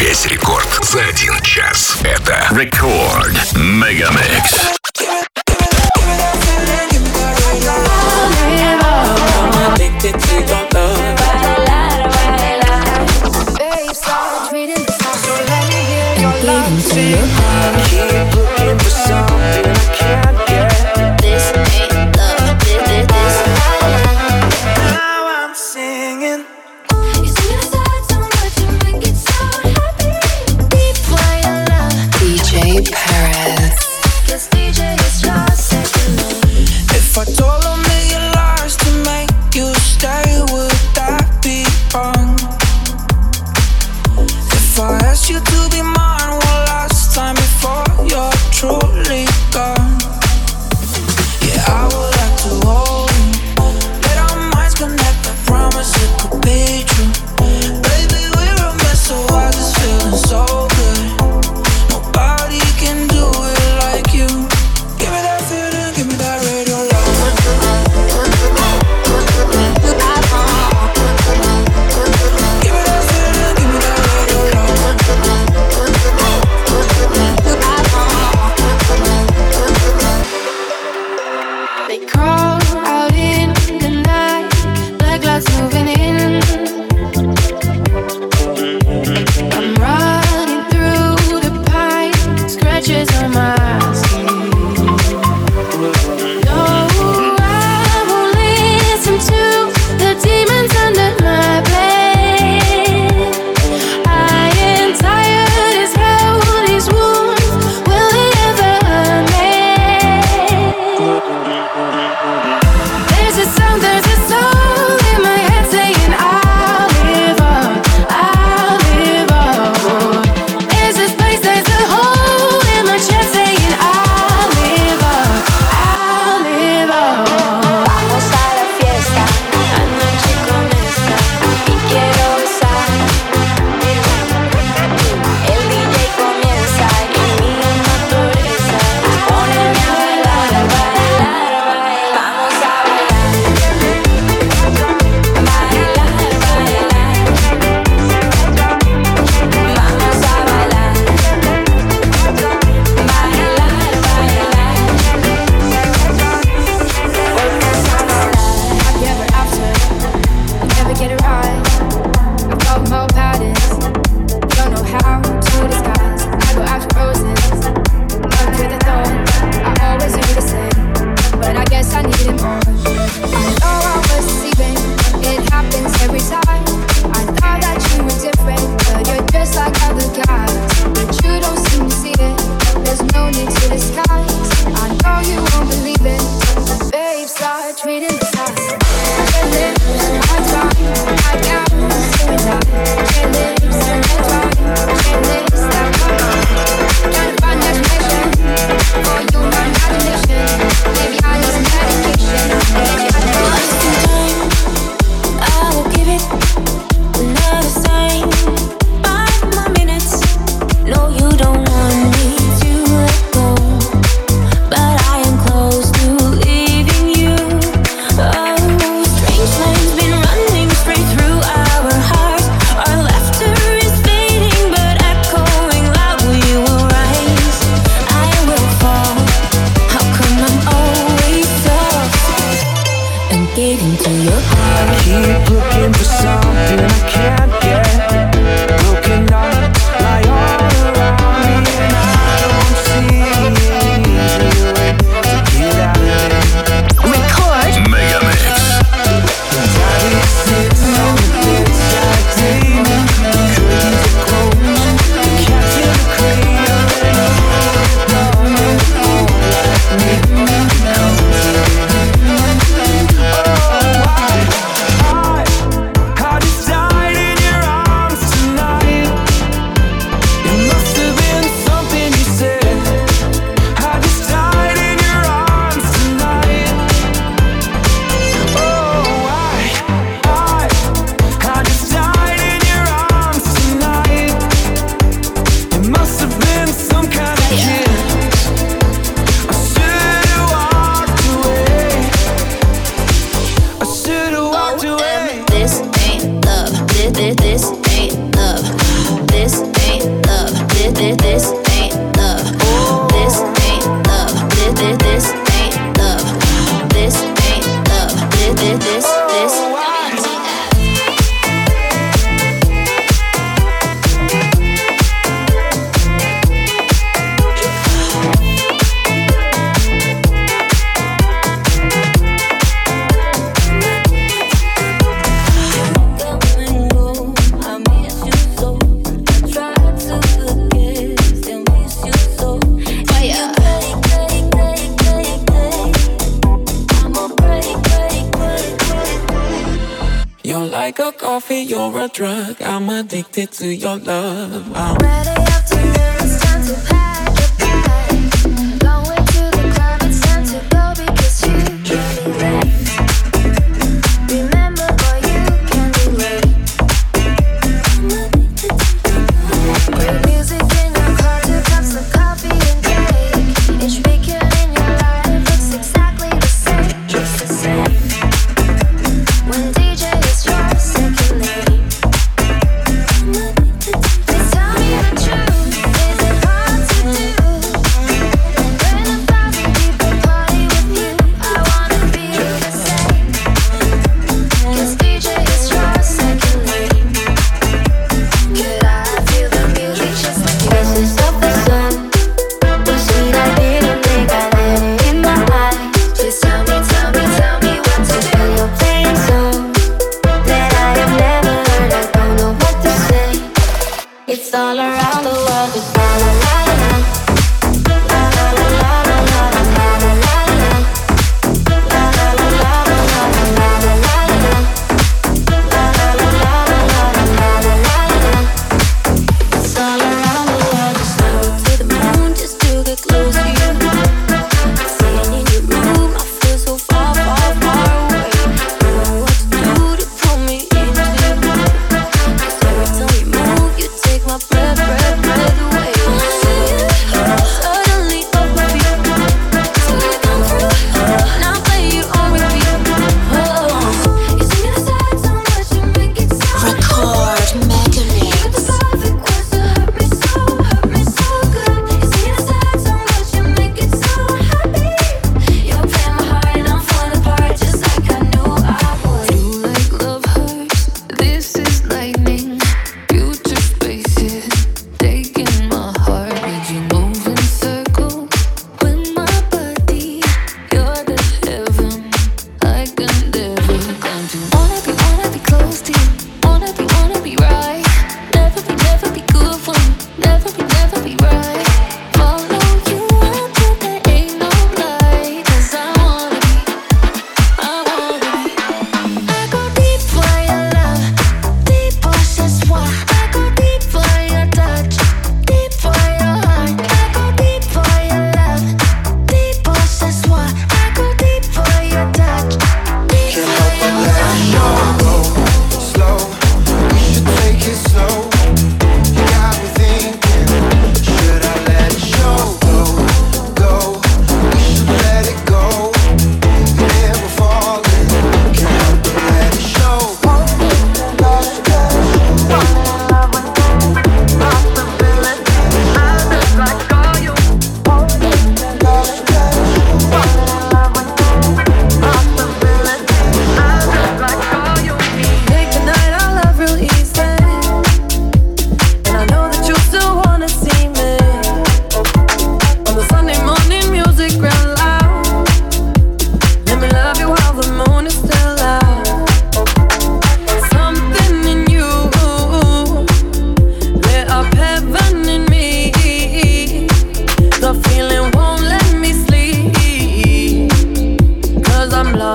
Весь рекорд за один час. Это рекорд Мегамикс. Looking for something.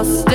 lost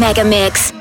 mega mix.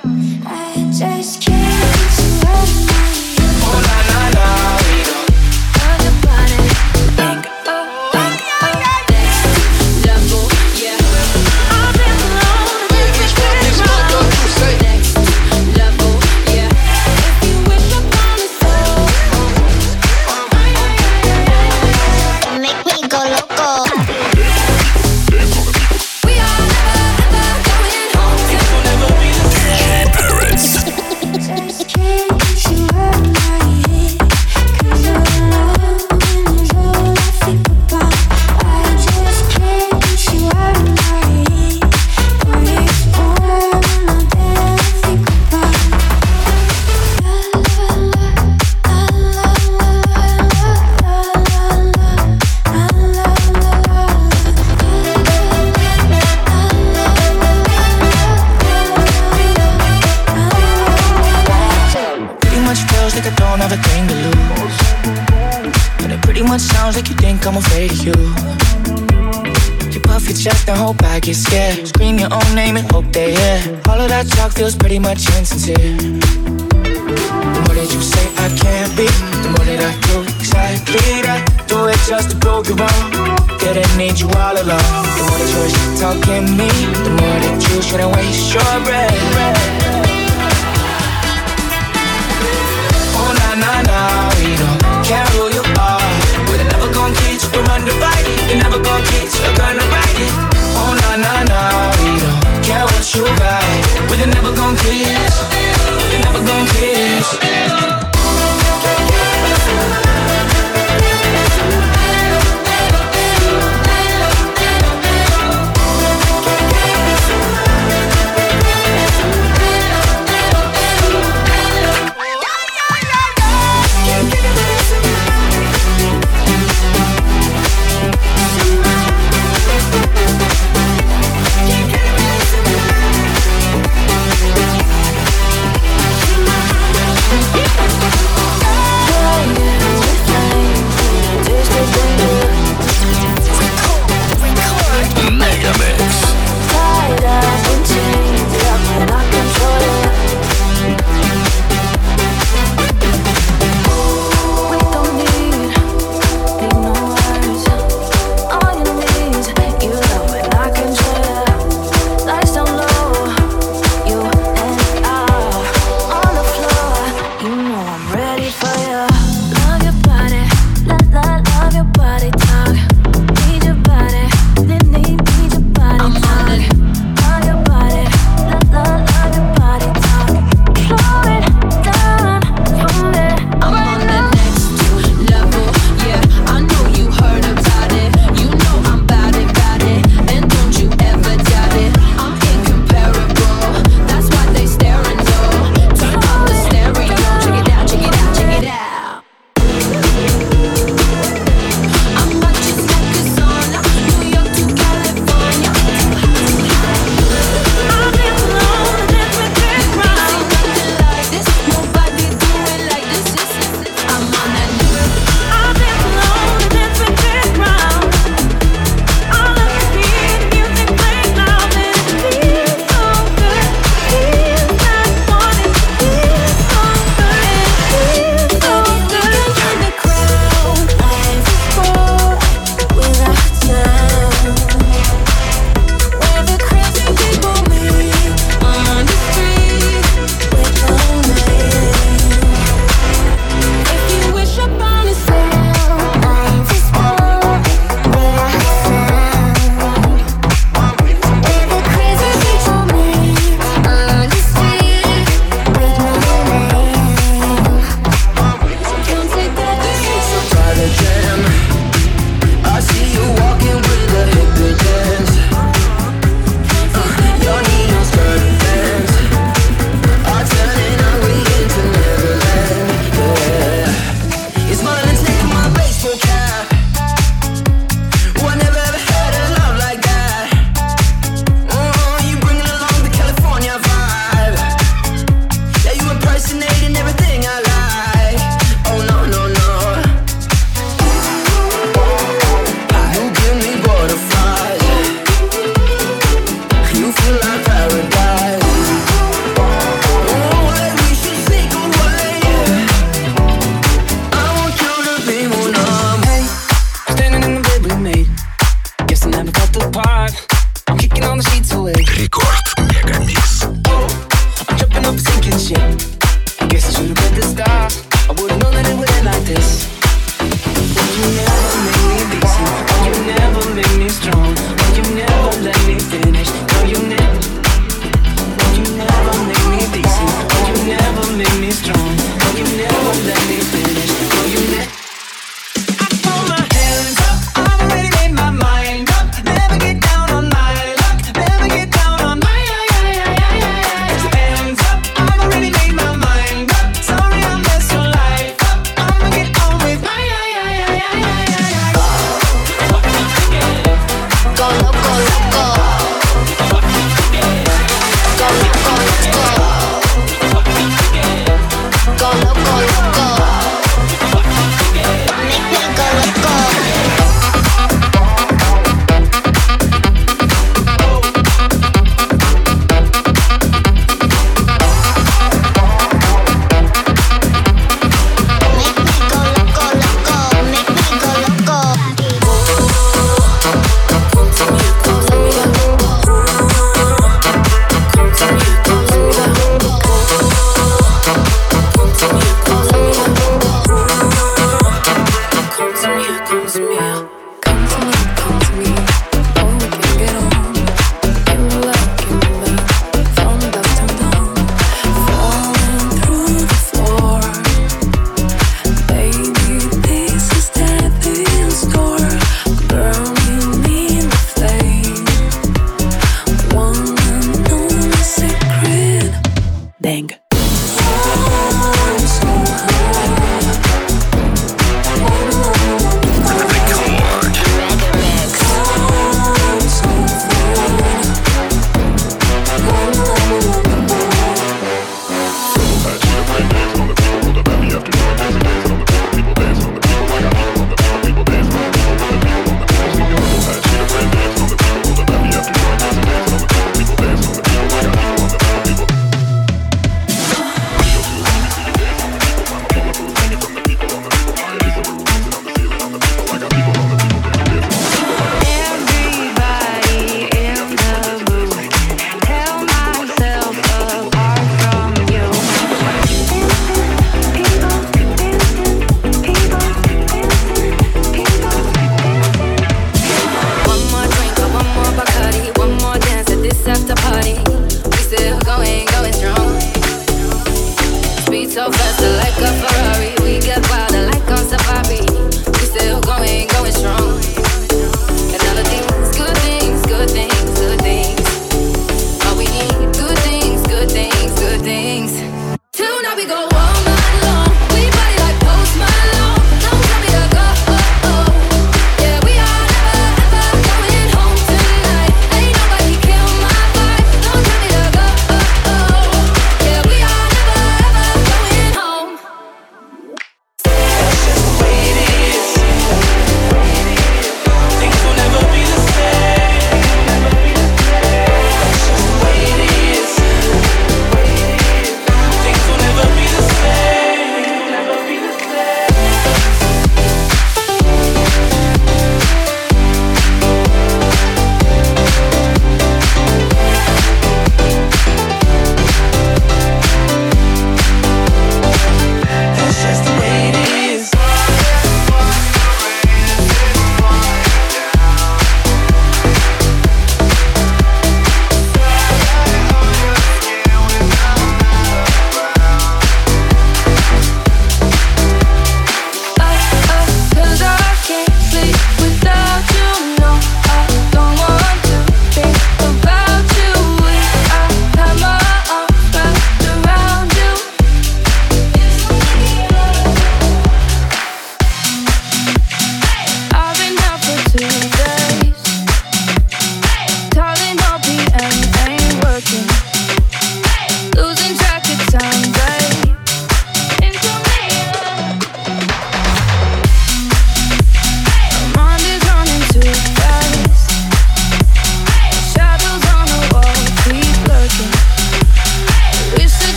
Do it just to prove you wrong. Didn't need you all along. The more that you're talking me, the more that you shouldn't waste your breath. Oh we don't care who you are. We're never gonna you undivided. You're never gonna you gonna it. Oh don't care what you got. We're never gonna. We're never gonna.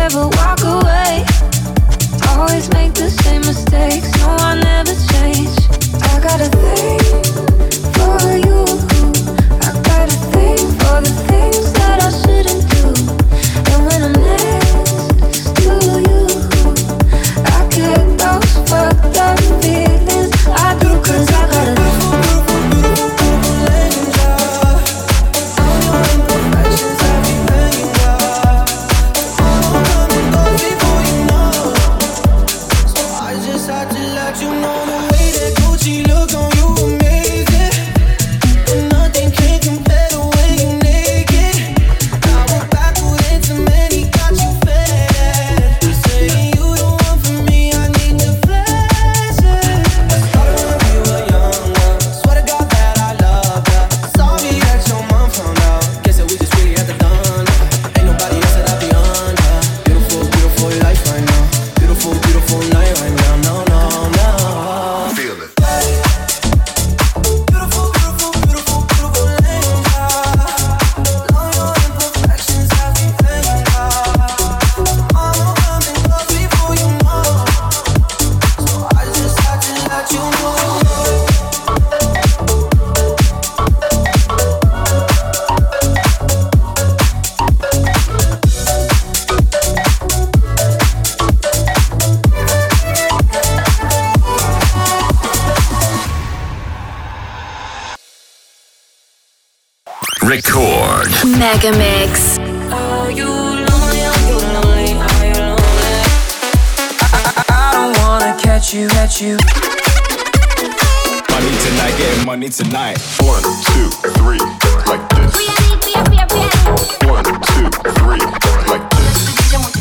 Never walk away. Always make the same mistakes. No, I never change. I got a thing for you. I got a thing for the things that I shouldn't do. And when I'm next to you, I get those fucked up feelings. I do, cause I got a Record. Mega Mix. Are you lonely? Are you lonely? Are you lonely? I, I, I don't wanna catch you, you. Money tonight, getting money tonight. One, two, three, like this. One, two, three, like this.